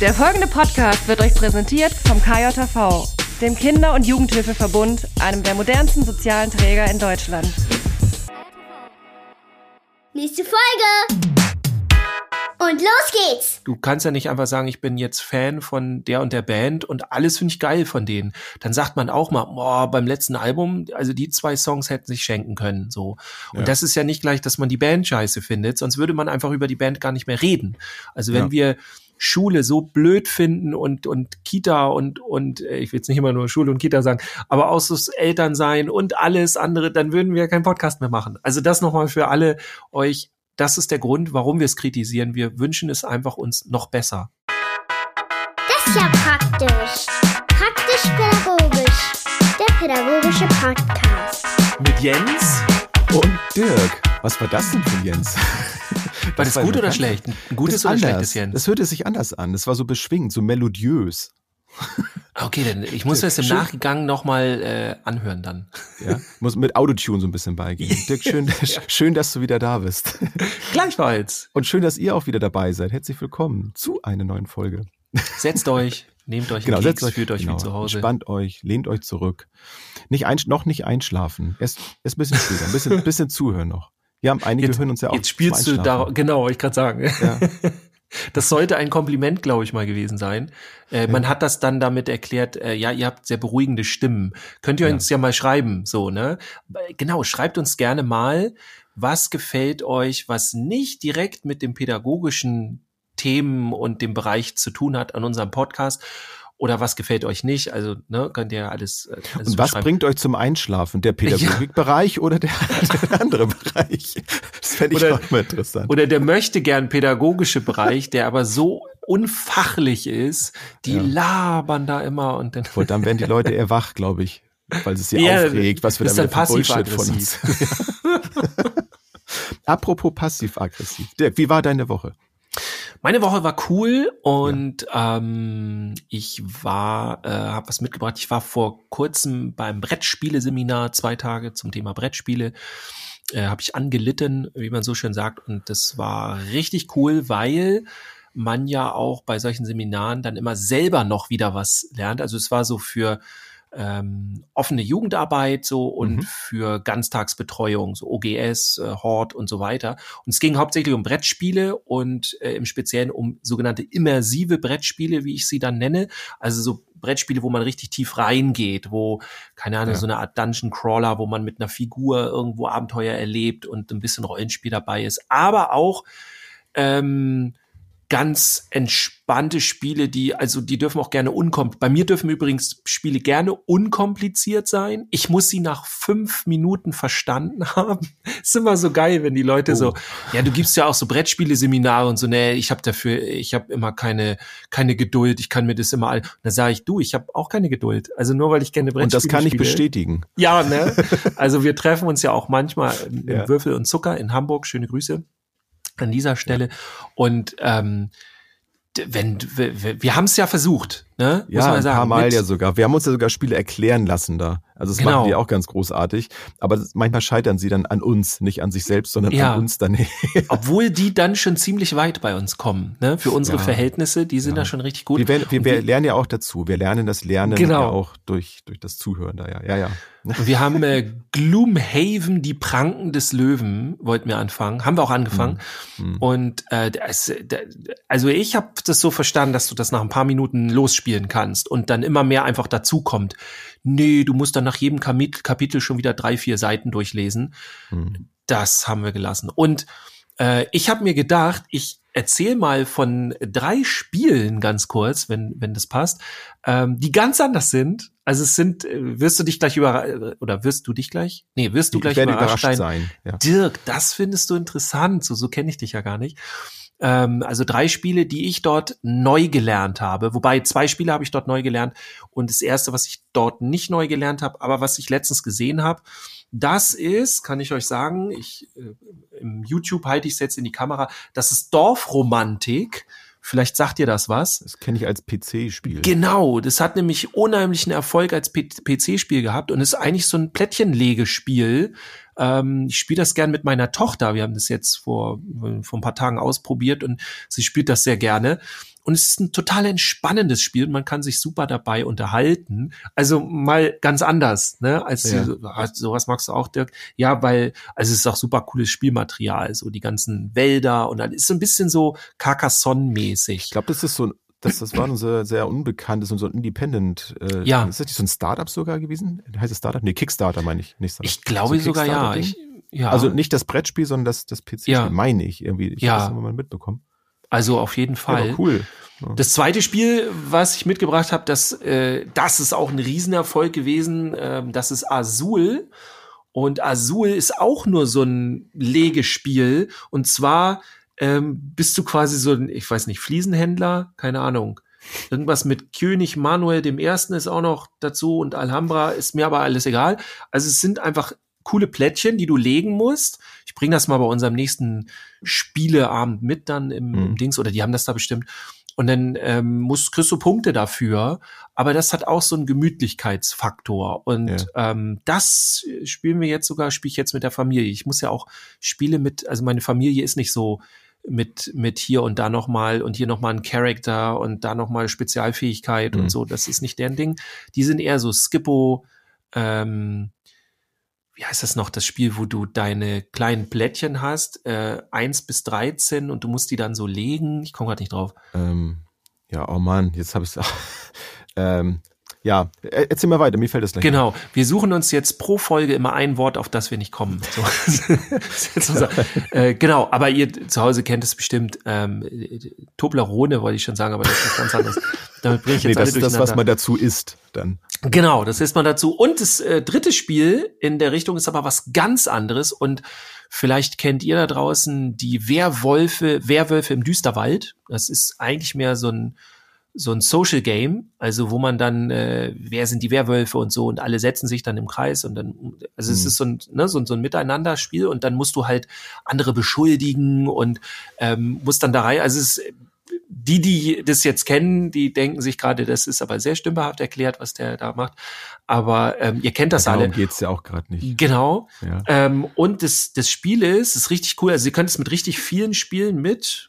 Der folgende Podcast wird euch präsentiert vom KJV, dem Kinder- und Jugendhilfeverbund, einem der modernsten sozialen Träger in Deutschland. Nächste Folge! Und los geht's! Du kannst ja nicht einfach sagen, ich bin jetzt Fan von der und der Band und alles finde ich geil von denen. Dann sagt man auch mal, boah, beim letzten Album, also die zwei Songs hätten sich schenken können, so. Und Ja. das ist ja nicht gleich, dass man die Band scheiße findet, sonst würde man einfach über die Band gar nicht mehr reden. Also wenn Ja. wir Schule so blöd finden und, und Kita und, und äh, ich will jetzt nicht immer nur Schule und Kita sagen, aber auch so das Elternsein und alles andere, dann würden wir keinen Podcast mehr machen. Also das nochmal für alle euch. Das ist der Grund, warum wir es kritisieren. Wir wünschen es einfach uns noch besser. Das ist ja praktisch. Praktisch-pädagogisch. Der pädagogische Podcast. Mit Jens. Und Dirk, was war das denn für Jens? War das war gut oder schlecht? Ein Das gutes oder anders. schlechtes Jens? Das hörte sich anders an. Das war so beschwingt, so melodiös. Okay, dann ich muss das im Schön. Nachgang nochmal äh, anhören dann. Ja? Muss mit Autotune so ein bisschen beigehen. Dirk, schön, schön, dass du wieder da bist. Gleichfalls. Und schön, dass ihr auch wieder dabei seid. Herzlich willkommen zu einer neuen Folge. Setzt euch, nehmt euch Genau, setzt Keks, euch, fühlt euch genau, wie zu Hause. Entspannt euch, lehnt euch zurück. Nicht ein, noch nicht einschlafen. Erst, erst ein bisschen später, ein bisschen, bisschen zuhören noch. Wir haben einige Jetzt, hören uns ja auch. jetzt spielst du da, genau, wollte ich gerade sagen. Ja. Das sollte ein Kompliment, glaube ich, mal gewesen sein. Äh, Man hat das dann damit erklärt, äh, ja, ihr habt sehr beruhigende Stimmen. Könnt ihr Ja. uns ja mal schreiben, so, ne? Genau, schreibt uns gerne mal, was gefällt euch, was nicht direkt mit dem pädagogischen Themen und dem Bereich zu tun hat an unserem Podcast. Oder was gefällt euch nicht? Also, ne, könnt ihr alles. äh, alles Und was bringt euch zum Einschlafen? Der Pädagogikbereich oder der, der andere Bereich? Das fände ich Oder- auch mal interessant. Oder der möchte gern pädagogische Bereich, der aber so unfachlich ist, die Ja. labern da immer und dann. Und dann werden die Leute eher wach, glaube ich, weil es sie Ja, aufregt, was wir da wieder für Bullshit von uns. Apropos passiv-aggressiv. Dirk, wie war deine Woche? Meine Woche war cool und ähm, ich war, äh, habe was mitgebracht. Ich war vor kurzem beim Brettspiele-Seminar zwei Tage zum Thema Brettspiele. Äh, habe ich angelitten, wie man so schön sagt, und das war richtig cool, weil man ja auch bei solchen Seminaren dann immer selber noch wieder was lernt. Also es war so für ähm, offene Jugendarbeit so und Mhm. für Ganztagsbetreuung, so OGS, äh, Hort und so weiter. Und es ging hauptsächlich um Brettspiele und äh, im Speziellen um sogenannte immersive Brettspiele, wie ich sie dann nenne. Also so Brettspiele, wo man richtig tief reingeht, wo, keine Ahnung, Ja. so eine Art Dungeon Crawler, wo man mit einer Figur irgendwo Abenteuer erlebt und ein bisschen Rollenspiel dabei ist. Aber auch ähm, ganz entspannte Spiele, die, also die dürfen auch gerne unkompliziert. Bei mir dürfen übrigens Spiele gerne unkompliziert sein. Ich muss sie nach fünf Minuten verstanden haben. Ist immer so geil, wenn die Leute Oh. so, ja, du gibst ja auch so Brettspiele-Seminare und so, nee, ich habe dafür, ich habe immer keine, keine Geduld, ich kann mir das immer all. Da sage ich, du, ich habe auch keine Geduld. Also nur weil ich gerne Brettspiele Und das kann ich spiele. bestätigen. Ja, ne? Also wir treffen uns ja auch manchmal im Ja. Würfel und Zucker in Hamburg. Schöne Grüße an dieser Stelle. Und ähm, wenn wir haben es ja versucht, ne? Muss Ja, man ein sagen. paar Mal Mit- ja sogar. Wir haben uns ja sogar Spiele erklären lassen da. Also das Genau. machen die auch ganz großartig. Aber manchmal scheitern sie dann an uns, nicht an sich selbst, sondern Ja. an uns dann. Obwohl die dann schon ziemlich weit bei uns kommen, ne? Für unsere Ja. Verhältnisse, die sind Ja. da schon richtig gut. wir, werden, wir, wir lernen ja auch dazu. Wir lernen das Lernen Genau. ja auch durch, durch das Zuhören da, ja. Ja, ja. Und wir haben äh, Gloomhaven, die Pranken des Löwen, wollten wir anfangen. Haben wir auch angefangen. Mhm. Und äh, das, da- also ich habe das so verstanden, dass du das nach ein paar Minuten losspielen kannst und dann immer mehr einfach dazukommt. Nee, du musst dann nach jedem Kapitel, schon wieder drei, vier Seiten durchlesen. Mhm. Das haben wir gelassen. Und äh, ich habe mir gedacht, ich erzähl mal von drei Spielen ganz kurz, wenn, wenn das passt, ähm, die ganz anders sind. Also es sind, äh, wirst du dich gleich über oder wirst du dich gleich? Nee, wirst du Ich gleich überrascht, überrascht sein. sein. Ja. Dirk, das findest du interessant. So, so kenne ich dich ja gar nicht. Ähm, also drei Spiele, die ich dort neu gelernt habe. Wobei zwei Spiele habe ich dort neu gelernt. Und das erste, was ich dort nicht neu gelernt habe, aber was ich letztens gesehen habe, das ist, kann ich euch sagen, ich äh, im YouTube halte ich es jetzt in die Kamera, das ist Dorfromantik. Vielleicht sagt ihr das was. Das kenne ich als PC-Spiel. Genau, das hat nämlich unheimlichen Erfolg als PC-Spiel gehabt und ist eigentlich so ein Plättchenlegespiel Ähm, ich spiele das gern mit meiner Tochter. Wir haben das jetzt vor, vor ein paar Tagen ausprobiert und sie spielt das sehr gerne. Und es ist ein total entspannendes Spiel und man kann sich super dabei unterhalten. Also mal ganz anders, ne? Als Ja. die, sowas magst du auch, Dirk. Ja, weil, also es ist auch super cooles Spielmaterial, so die ganzen Wälder und dann ist so ein bisschen so Carcassonne-mäßig. Ich glaube, das ist so ein, das, das war ein sehr, sehr unbekanntes und so ein Independent. Äh, Ja. Ist das nicht so ein Startup sogar gewesen? Heißt es Startup? Nee, Kickstarter meine ich. Nicht Startup. Ich glaube So sogar ja. Ich, ja. Also nicht das Brettspiel, sondern das, das PC-Spiel, Ja. meine ich irgendwie. Ich Ja. habe das immer mal mitbekommen. also auf jeden Ja, Fall. aber cool. Das zweite Spiel, was ich mitgebracht habe, das, äh, das ist auch ein Riesenerfolg gewesen. Ähm, das ist Azul. Und Azul ist auch nur so ein Legespiel. Und zwar ähm, bist du quasi so ein, ich weiß nicht, Fliesenhändler, keine Ahnung. Irgendwas mit König Manuel dem Ersten ist auch noch dazu und Alhambra ist mir aber alles egal. Also es sind einfach coole Plättchen, die du legen musst. Ich bringe das mal bei unserem nächsten Spieleabend mit dann im, Mhm. Dings oder die haben das da bestimmt. Und dann ähm, musst, kriegst du Punkte dafür. Aber das hat auch so einen Gemütlichkeitsfaktor. Und Ja. ähm, das spielen wir jetzt sogar, spiele ich jetzt mit der Familie. Ich muss ja auch Spiele mit, also meine Familie ist nicht so mit, mit hier und da nochmal und hier nochmal ein Charakter und da nochmal Spezialfähigkeit Mhm. und so. Das ist nicht deren Ding. Die sind eher so Skippo, ähm, wie heißt das noch, das Spiel, wo du deine kleinen Plättchen hast, äh, 1 bis 13 und du musst die dann so legen. Ich komme gerade nicht drauf. Ähm, ja, oh Mann, jetzt habe ich ähm, ja, er- erzähl mal weiter, mir fällt das gleich. Genau, wir suchen uns jetzt pro Folge immer ein Wort, auf das wir nicht kommen. So. Das unser, äh, genau, aber ihr zu Hause kennt es bestimmt. Ähm, Toblerone wollte ich schon sagen, aber das ist was ganz anderes. Damit bringe ich Nee, jetzt das alle ist das, was man dazu isst, dann. Genau, das ist man dazu. Und das äh, dritte Spiel in der Richtung ist aber was ganz anderes. Und vielleicht kennt ihr da draußen die Werwölfe, Werwölfe im Düsterwald. Das ist eigentlich mehr so ein so ein Social Game, also wo man dann, äh, wer sind die Werwölfe und so und alle setzen sich dann im Kreis und dann, also es Mhm. ist so ein, ne, so, ein- so ein Miteinanderspiel und dann musst du halt andere beschuldigen und ähm, musst dann da rein, also es ist, die, die das jetzt kennen, die denken sich gerade, das ist aber sehr stümperhaft erklärt, was der da macht. Aber ähm, ihr kennt das Darum alle. geht's ja auch gerade nicht. Genau. Ja. Ähm, und das, das Spiel ist, ist richtig cool. Also ihr könnt es mit richtig vielen Spielen mit.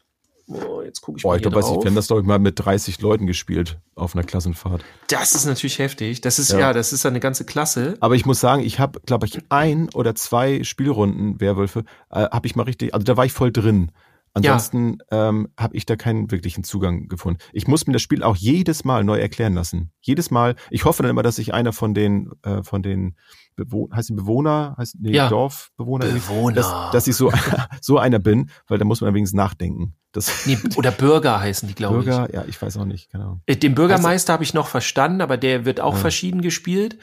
Oh, jetzt gucke ich Boah, mal ich glaube, wir haben das glaube ich mal mit 30 Leuten gespielt auf einer Klassenfahrt. Das ist natürlich heftig. Das ist Ja. ja, das ist eine ganze Klasse. Aber ich muss sagen, ich habe, glaube ich, ein oder zwei Spielrunden Werwölfe, äh, habe ich mal richtig, also da war ich voll drin. Ansonsten ähm, habe ich da keinen wirklichen Zugang gefunden. Ich muss mir das Spiel auch jedes Mal neu erklären lassen. Jedes Mal. Ich hoffe dann immer, dass ich einer von den äh, von den Bewohner, heißt die Bewohner, heißt nee, Ja. Dorfbewohner, Bewohner. dass, dass ich so so einer bin, weil da muss man wenigstens nachdenken. Das Nee, oder Bürger heißen die, glaube Bürger, ja, ich weiß auch nicht, genau. ich. Den Bürgermeister habe ich noch verstanden, aber der wird auch Ja. verschieden gespielt.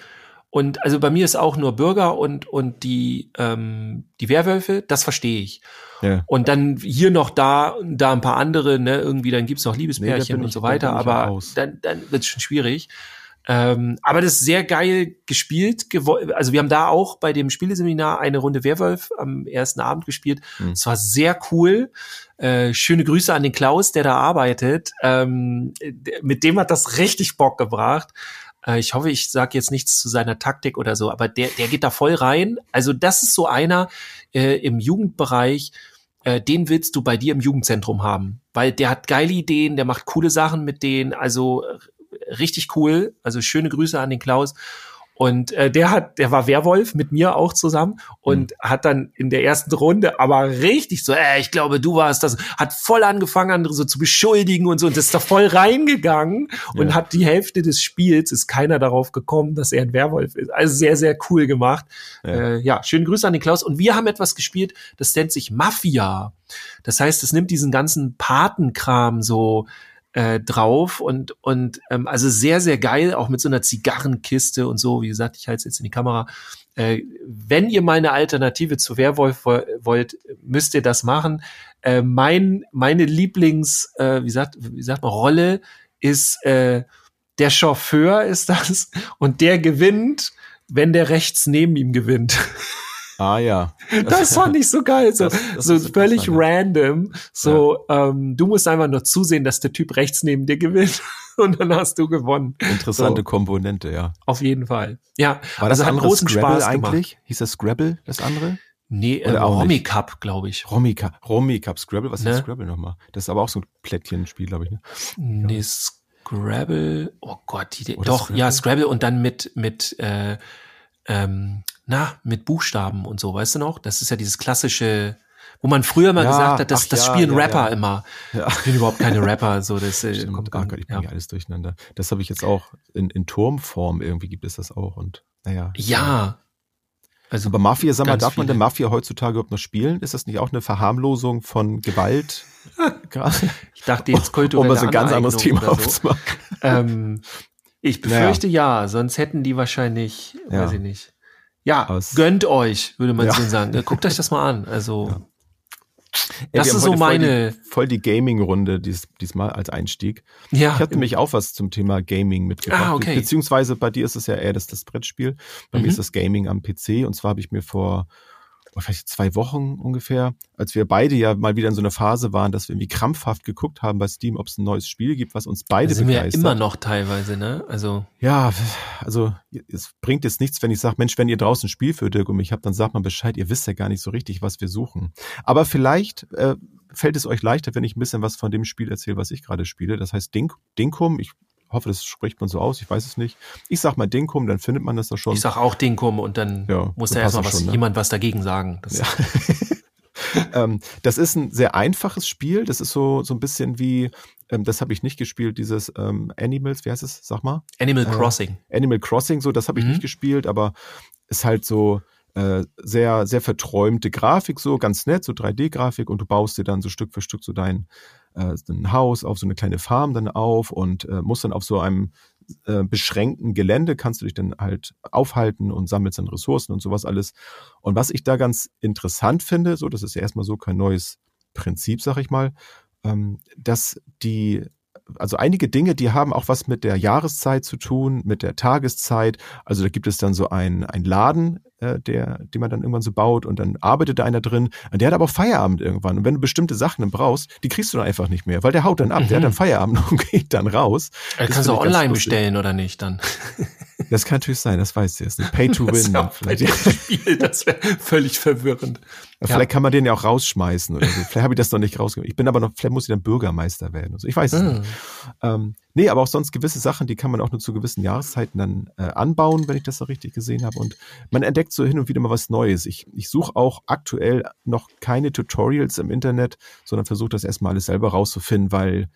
Und also bei mir ist auch nur Bürger und, und die, ähm, die Werwölfe, das verstehe ich. Ja. Und dann hier noch da, da ein paar andere, ne, irgendwie, dann gibt's noch Nee, Liebespärchen bin und ich- so weiter, ich aber dann, dann wird's schon schwierig. Ähm, aber das ist sehr geil gespielt. Also wir haben da auch bei dem Spieleseminar eine Runde Werwolf am ersten Abend gespielt. Mhm. Es war sehr cool. Äh, schöne Grüße an den Klaus, der da arbeitet. Ähm, mit dem hat das richtig Bock gebracht. Äh, ich hoffe, ich sage jetzt nichts zu seiner Taktik oder so, aber der, der geht da voll rein. Also das ist so einer äh, im Jugendbereich, äh, den willst du bei dir im Jugendzentrum haben, weil der hat geile Ideen, der macht coole Sachen mit denen, also äh, richtig cool. Also schöne Grüße an den Klaus. Und äh, der hat, der war Werwolf mit mir auch zusammen und hat dann in der ersten Runde aber richtig so, äh, ich glaube, du warst das, hat voll angefangen, andere so zu beschuldigen und so und ist da voll reingegangen und Ja. hat die Hälfte des Spiels, ist keiner darauf gekommen, dass er ein Werwolf ist. Also sehr, sehr cool gemacht. Ja. Äh, ja schöne Grüße an den Klaus. Und wir haben etwas gespielt, das nennt sich Mafia. Das heißt, es nimmt diesen ganzen Patenkram so äh, drauf und und ähm, also sehr sehr geil auch mit so einer Zigarrenkiste und so. Wie gesagt ich halte es jetzt in die Kamera. Äh, wenn ihr mal eine Alternative zu Werwolf wo wollt müsst ihr das machen. Äh, mein meine Lieblings äh, wie sagt wie sagt man Rolle ist äh, der Chauffeur ist das und der gewinnt wenn der rechts neben ihm gewinnt Ah ja. das fand ich so geil. So, Das- das so völlig ja. random. So, ähm, du musst einfach nur zusehen, dass der Typ rechts neben dir gewinnt. und dann hast du gewonnen. Interessante So. Komponente, ja. Auf jeden Fall. Ja, War das also hat andere großen Scrabble Spaß gemacht. eigentlich? Hieß das Scrabble, das andere? Nee, äh, Oder Romy? Cup, glaube ich. Romy Cup. Romy Cup Scrabble, was Ne? ist Scrabble nochmal? Das ist aber auch so ein Plättchenspiel, glaube ich. Ne? Nee, Scrabble. Oh Gott, die, Oder doch, Scrabble? ja, Scrabble und dann mit, mit, äh, ähm, na, mit Buchstaben und so, weißt du noch? Das ist ja dieses klassische, wo man früher mal Ja, gesagt hat, das, ach das ja, spielen ja, Rapper immer. Ja. Ich bin überhaupt keine Rapper, so das äh, Stimmt. kommt Ah Gott, ich ja. bringe alles durcheinander. Das habe ich jetzt auch in, in Turmform irgendwie gibt es das auch und naja. ja. Also Aber Mafia, sag mal, darf man denn viele. Mafia heutzutage überhaupt noch spielen? Ist das nicht auch eine Verharmlosung von Gewalt? Ich dachte jetzt kulturelle um mal so ein ganz anderes Thema so. aufzumachen. Ähm, ich befürchte ja. sonst hätten die wahrscheinlich, weiß ich nicht. Ja, Aus- gönnt euch, würde man Ja. so sagen. Guckt euch das mal an. Also, Ja. Ey, das ist so heute voll meine, Die, voll die Gaming-Runde dies, diesmal als Einstieg. ja, Ich hatte nämlich auch was zum Thema Gaming mitgebracht. Ah, okay. Beziehungsweise bei dir ist es ja eher das, das Brettspiel. Bei mir Mhm. ist das Gaming am PC. Und zwar habe ich mir vor vielleicht zwei Wochen ungefähr, als wir beide ja mal wieder in so einer Phase waren, dass wir irgendwie krampfhaft geguckt haben bei Steam, ob es ein neues Spiel gibt, was uns beide da sind wir ja begeistert. immer noch teilweise, ne? Also, Ja, also es bringt jetzt nichts, wenn ich sage, Mensch, wenn ihr draußen ein Spiel für Dirk und mich habt, dann sagt mal Bescheid, ihr wisst ja gar nicht so richtig, was wir suchen. Aber vielleicht äh, fällt es euch leichter, wenn ich ein bisschen was von dem Spiel erzähle, was ich gerade spiele. Das heißt Dink, Dinkum, ich hoffe, das spricht man so aus, ich weiß es nicht. Ich sag mal Dinkum, dann findet man das doch schon. ich sag auch Dinkum und dann Ja, muss da erstmal was, schon, ne? jemand was dagegen sagen. Das, Ja. ähm, das ist ein sehr einfaches Spiel. Das ist so, so ein bisschen wie, ähm, das habe ich nicht gespielt, dieses ähm, Animals, wie heißt es? Sag mal. Animal Äh, Crossing. Animal Crossing, so, das habe ich Mhm. nicht gespielt, aber ist halt so äh, sehr, sehr verträumte Grafik, so ganz nett, so 3D-Grafik und du baust dir dann so Stück für Stück so dein äh, ein Haus auf so eine kleine Farm dann auf und äh, musst dann auf so einem äh, beschränkten Gelände kannst du dich dann halt aufhalten und sammelst dann Ressourcen und sowas alles. Und was ich da ganz interessant finde, so, das ist ja erstmal so kein neues Prinzip, sag ich mal, ähm, dass die also einige Dinge, die haben auch was mit der Jahreszeit zu tun, mit der Tageszeit. Also da gibt es dann so einen, einen Laden, äh, der, den man dann irgendwann so baut und dann arbeitet da einer drin. Und der hat aber auch Feierabend irgendwann. Und wenn du bestimmte Sachen dann brauchst, die kriegst du dann einfach nicht mehr, weil der haut dann ab. Der hat dann Feierabend und geht dann raus. Das kannst du auch online bestellen oder nicht dann? Das kann natürlich sein, das weißt du jetzt nicht. Pay to Das win. auch bei Vielleicht, Spiel, das wäre völlig verwirrend. vielleicht kann man den ja auch rausschmeißen oder so. Vielleicht habe ich das noch nicht rausgegeben. Ich bin aber noch, vielleicht muss ich dann Bürgermeister werden. oder so. Ich weiß es nicht. Ah. Ähm, nee, aber auch sonst gewisse Sachen, die kann man auch nur zu gewissen Jahreszeiten dann äh, anbauen, wenn ich das so richtig gesehen habe. Und man entdeckt so hin und wieder mal was Neues. Ich, ich suche auch aktuell noch keine Tutorials im Internet, sondern versuche das erstmal alles selber rauszufinden, weil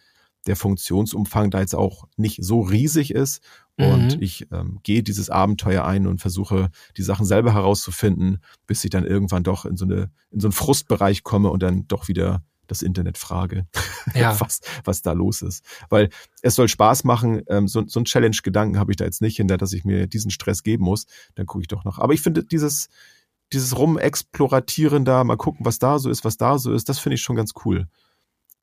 der Funktionsumfang da jetzt auch nicht so riesig ist. Und Mhm. ich ähm, gehe dieses Abenteuer ein und versuche, die Sachen selber herauszufinden, bis ich dann irgendwann doch in so, eine, in so einen Frustbereich komme und dann doch wieder das Internet frage, Ja. was, was da los ist. Weil es soll Spaß machen. Ähm, so, so ein Challenge-Gedanken habe ich da jetzt nicht hinter, dass ich mir diesen Stress geben muss. Dann gucke ich doch noch. Aber ich finde dieses, dieses Rumexploratieren da, mal gucken, was da so ist, was da so ist, das finde ich schon ganz cool.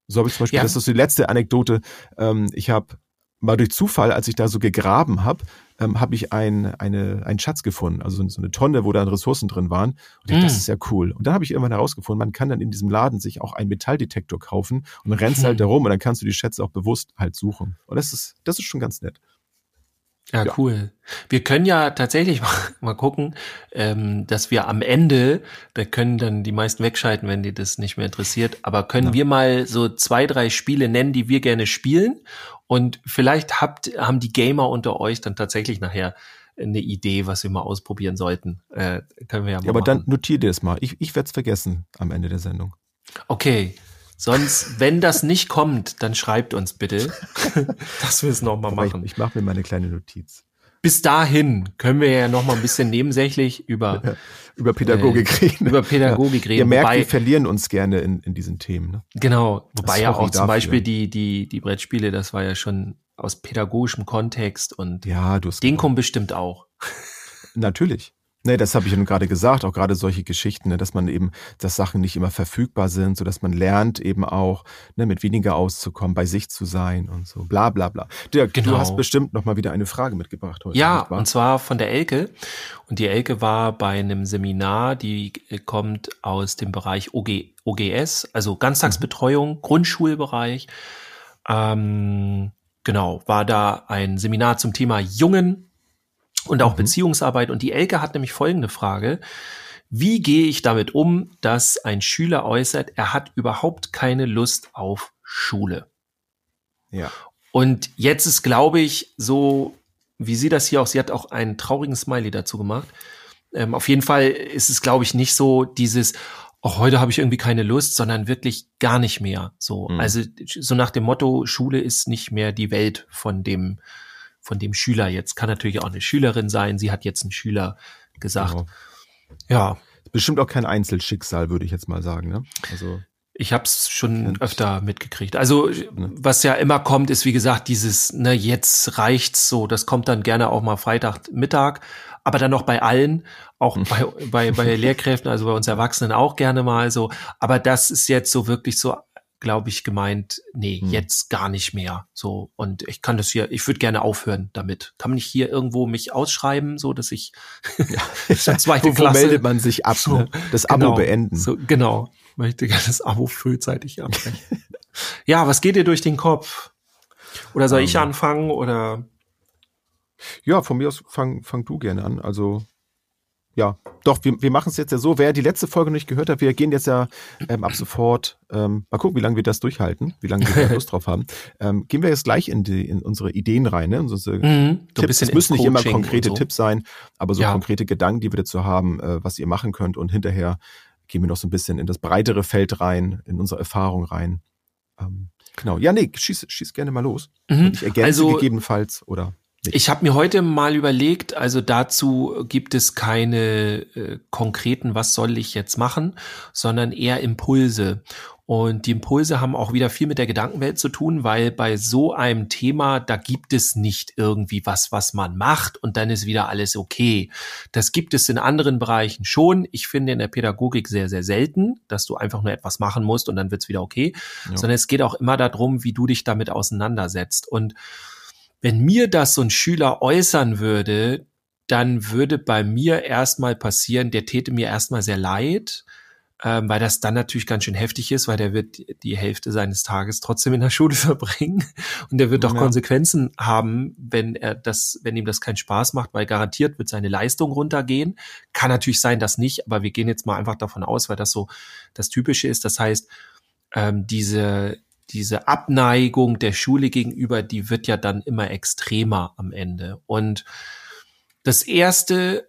So habe ich zum Beispiel, Ja. das ist die letzte Anekdote. Ähm, ich habe mal durch Zufall, als ich da so gegraben habe, ähm, habe ich ein, eine, einen Schatz gefunden, also so eine Tonne, wo da Ressourcen drin waren. Und ich, Mm. das ist ja cool. Und dann habe ich irgendwann herausgefunden, man kann dann in diesem Laden sich auch einen Metalldetektor kaufen und dann rennst Hm. halt da rum und dann kannst du die Schätze auch bewusst halt suchen. Und das ist, das ist schon ganz nett. Ja, Ja. cool. Wir können ja tatsächlich mal, mal gucken, ähm, dass wir am Ende, da können dann die meisten wegschalten, wenn die das nicht mehr interessiert, aber können Ja. wir mal so zwei, drei Spiele nennen, die wir gerne spielen und vielleicht habt, haben die Gamer unter euch dann tatsächlich nachher eine Idee, was wir mal ausprobieren sollten. Äh, können wir ja mal Ja, aber dann machen. notier dir das mal. Ich, ich werde es vergessen am Ende der Sendung. Okay. Sonst, wenn das nicht kommt, dann schreibt uns bitte, dass wir es nochmal Aber ich, machen. ich mache mir meine kleine Notiz. Bis dahin können wir ja noch mal ein bisschen nebensächlich über, Über Pädagogik reden. über Pädagogik Ihr reden. merkt, wobei, wir verlieren uns gerne in, in diesen Themen. Ne? genau, wobei ja Sorry auch zum dafür. Beispiel die, die, die Brettspiele, das war ja schon aus pädagogischem Kontext und Ja, du hast Dinkum bestimmt auch. Natürlich. Nee, das habe ich nun gerade gesagt, auch gerade solche Geschichten, ne, dass man eben, dass Sachen nicht immer verfügbar sind, so dass man lernt eben auch, ne, mit weniger auszukommen, bei sich zu sein und so, bla bla bla. Dirk, Genau. du hast bestimmt noch mal wieder eine Frage mitgebracht heute. Ja, und zwar von der Elke. Und die Elke war bei einem Seminar, die äh, kommt aus dem Bereich OG, OGS, also Ganztagsbetreuung, Grundschulbereich. Ähm, genau, war da ein Seminar zum Thema Jungen und auch mhm. Beziehungsarbeit. Und die Elke hat nämlich folgende Frage. Wie gehe ich damit um, dass ein Schüler äußert, er hat überhaupt keine Lust auf Schule? Ja. Und jetzt ist, glaube ich, so, wie sie das hier auch, sie hat auch einen traurigen Smiley dazu gemacht. Ähm, auf jeden Fall ist es, glaube ich, nicht so dieses, auch heute habe ich irgendwie keine Lust, sondern wirklich gar nicht mehr. So, mhm. also so nach dem Motto, Schule ist nicht mehr die Welt von dem, von dem Schüler jetzt. Kann natürlich auch eine Schülerin sein. Sie hat jetzt einen Schüler gesagt. Genau. Ja. Bestimmt auch kein Einzelschicksal, würde ich jetzt mal sagen. Ne? Also ich habe es schon öfter mitgekriegt. Also was ja immer kommt, ist wie gesagt dieses, ne, jetzt reicht's so. Das kommt dann gerne auch mal Freitagmittag, aber dann noch bei allen, auch hm. bei, bei, bei Lehrkräften, also bei uns Erwachsenen auch gerne mal so. Aber das ist jetzt so wirklich so, glaube ich, gemeint, nee, hm. jetzt gar nicht mehr. So und ich kann das hier, ich würde gerne aufhören damit. Kann man nicht hier irgendwo mich ausschreiben, so dass ich ja, zweite Klasse wo meldet man sich ab, so, ne? das Abo genau, beenden. So, genau möchte gerne das Abo frühzeitig abbrechen. ja, was geht dir durch den Kopf? Oder soll um, ich ähm. anfangen oder? Ja, von mir aus fang, fang du gerne an. Also ja, doch, wir, wir machen es jetzt ja so. Wer die letzte Folge noch nicht gehört hat, wir gehen jetzt ja ähm, ab sofort, ähm, mal gucken, wie lange wir das durchhalten, wie lange wir da Lust drauf haben. Ähm, gehen wir jetzt gleich in, die, in unsere Ideen rein. Ne? Unsere mhm, Tipps. Es müssen nicht immer konkrete so. Tipps sein, aber so ja. konkrete Gedanken, die wir dazu haben, äh, was ihr machen könnt. Und hinterher gehen wir noch so ein bisschen in das breitere Feld rein, in unsere Erfahrung rein. Ähm, genau. Ja, nee, schieß, schieß gerne mal los. Mhm. Ich ergänze also, gegebenenfalls oder. Nicht. Ich habe mir heute mal überlegt, also dazu gibt es keine äh, konkreten, was soll ich jetzt machen, sondern eher Impulse. Und die Impulse haben auch wieder viel mit der Gedankenwelt zu tun, weil bei so einem Thema, da gibt es nicht irgendwie was, was man macht und dann ist wieder alles okay. Das gibt es in anderen Bereichen schon. Ich finde in der Pädagogik sehr, sehr selten, dass du einfach nur etwas machen musst und dann wird's wieder okay, ja. sondern es geht auch immer darum, wie du dich damit auseinandersetzt. Und wenn mir das so ein Schüler äußern würde, dann würde bei mir erstmal passieren, der täte mir erstmal sehr leid ähm, weil das dann natürlich ganz schön heftig ist, weil der wird die Hälfte seines Tages trotzdem in der Schule verbringen und der wird auch ja. Konsequenzen haben, wenn er das, wenn ihm das keinen Spaß macht, weil garantiert wird seine Leistung runtergehen. Kann natürlich sein, dass nicht, aber wir gehen jetzt mal einfach davon aus, weil das so das Typische ist. Das heißt, ähm, diese diese Abneigung der Schule gegenüber, die wird ja dann immer extremer am Ende. Und das erste,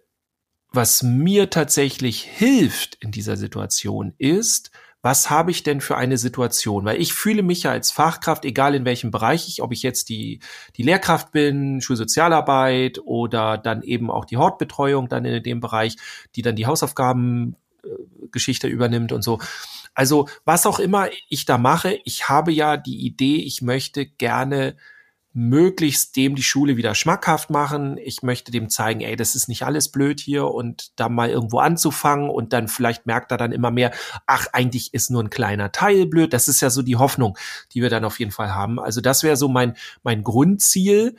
was mir tatsächlich hilft in dieser Situation ist, was habe ich denn für eine Situation? Weil ich fühle mich ja als Fachkraft, egal in welchem Bereich ich, ob ich jetzt die, die Lehrkraft bin, Schulsozialarbeit oder dann eben auch die Hortbetreuung dann in dem Bereich, die dann die Hausaufgabengeschichte äh, übernimmt und so. Also was auch immer ich da mache, ich habe ja die Idee, ich möchte gerne möglichst dem die Schule wieder schmackhaft machen. Ich möchte dem zeigen, ey, das ist nicht alles blöd hier und da mal irgendwo anzufangen und dann vielleicht merkt er dann immer mehr, ach, eigentlich ist nur ein kleiner Teil blöd. Das ist ja so die Hoffnung, die wir dann auf jeden Fall haben. Also das wäre so mein, mein Grundziel.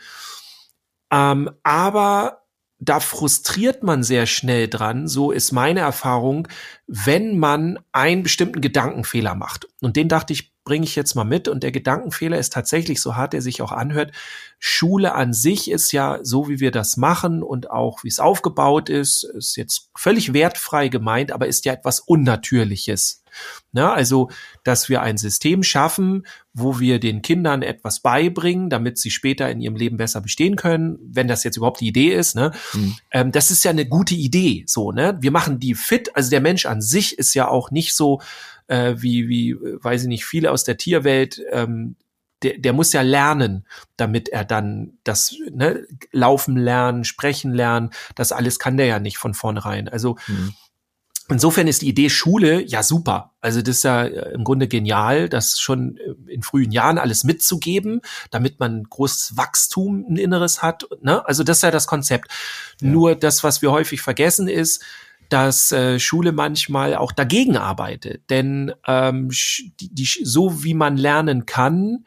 Ähm, aber da frustriert man sehr schnell dran, so ist meine Erfahrung, wenn man einen bestimmten Gedankenfehler macht. Und den dachte ich, bringe ich jetzt mal mit. Und der Gedankenfehler ist tatsächlich, so hart er sich auch anhört, Schule an sich ist ja so, wie wir das machen und auch wie es aufgebaut ist, ist jetzt völlig wertfrei gemeint, aber ist ja etwas Unnatürliches. Na, also, dass wir ein System schaffen, wo wir den Kindern etwas beibringen, damit sie später in ihrem Leben besser bestehen können, wenn das jetzt überhaupt die Idee ist. Ne? Mhm. Ähm, das ist ja eine gute Idee. So, ne? Wir machen die fit. Also der Mensch an sich ist ja auch nicht so äh, wie, wie, weiß ich nicht, viele aus der Tierwelt. Ähm, der, der muss ja lernen, damit er dann das ne, Laufen lernen, Sprechen lernen, das alles kann der ja nicht von vornherein. Also mhm. Insofern ist die Idee Schule ja super. Also das ist ja äh, im Grunde genial, das schon äh, in frühen Jahren alles mitzugeben, damit man großes Wachstum ein Inneres hat. Ne? Also das ist ja das Konzept. Ja. Nur das, was wir häufig vergessen, ist, dass äh, Schule manchmal auch dagegen arbeitet. Denn ähm, die, die, so wie man lernen kann,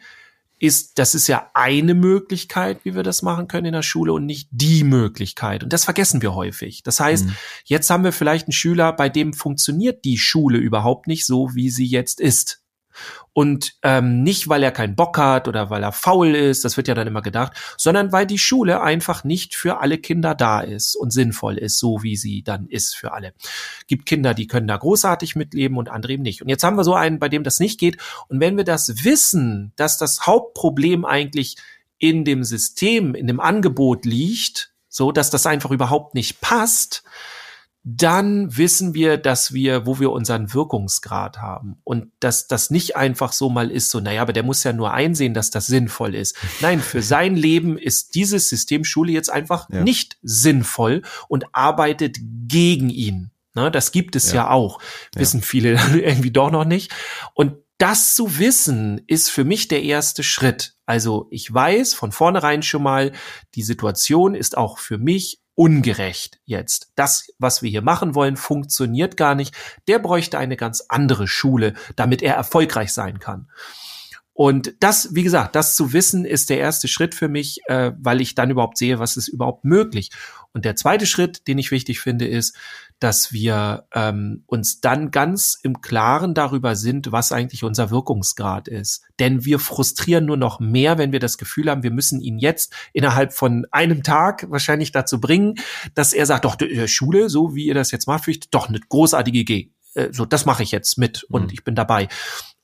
ist, das ist ja eine Möglichkeit, wie wir das machen können in der Schule und nicht die Möglichkeit. Und das vergessen wir häufig. Das heißt, mhm. jetzt haben wir vielleicht einen Schüler, bei dem funktioniert die Schule überhaupt nicht so, wie sie jetzt ist. Und ähm, nicht, weil er keinen Bock hat oder weil er faul ist, das wird ja dann immer gedacht, sondern weil die Schule einfach nicht für alle Kinder da ist und sinnvoll ist, so wie sie dann ist für alle. Gibt Kinder, die können da großartig mitleben und andere eben nicht. Und jetzt haben wir so einen, bei dem das nicht geht. Und wenn wir das wissen, dass das Hauptproblem eigentlich in dem System, in dem Angebot liegt, so dass das einfach überhaupt nicht passt, dann wissen wir, dass wir, wo wir unseren Wirkungsgrad haben und dass das nicht einfach so mal ist, so, naja, aber der muss ja nur einsehen, dass das sinnvoll ist. Nein, für sein Leben ist dieses System Schule jetzt einfach ja. nicht sinnvoll und arbeitet gegen ihn. Na, das gibt es ja, ja auch. Wissen ja. viele irgendwie doch noch nicht. Und das zu wissen, ist für mich der erste Schritt. Also ich weiß von vornherein schon mal, die Situation ist auch für mich ungerecht jetzt. Das, was wir hier machen wollen, funktioniert gar nicht. Der bräuchte eine ganz andere Schule, damit er erfolgreich sein kann. Und das, wie gesagt, das zu wissen, ist der erste Schritt für mich, äh, weil ich dann überhaupt sehe, was ist überhaupt möglich. Und der zweite Schritt, den ich wichtig finde, ist, dass wir ähm, uns dann ganz im Klaren darüber sind, was eigentlich unser Wirkungsgrad ist. Denn wir frustrieren nur noch mehr, wenn wir das Gefühl haben, wir müssen ihn jetzt innerhalb von einem Tag wahrscheinlich dazu bringen, dass er sagt, doch, der Schule, so wie ihr das jetzt macht, doch eine großartige Idee. Äh, so, das mache ich jetzt mit und mhm. ich bin dabei.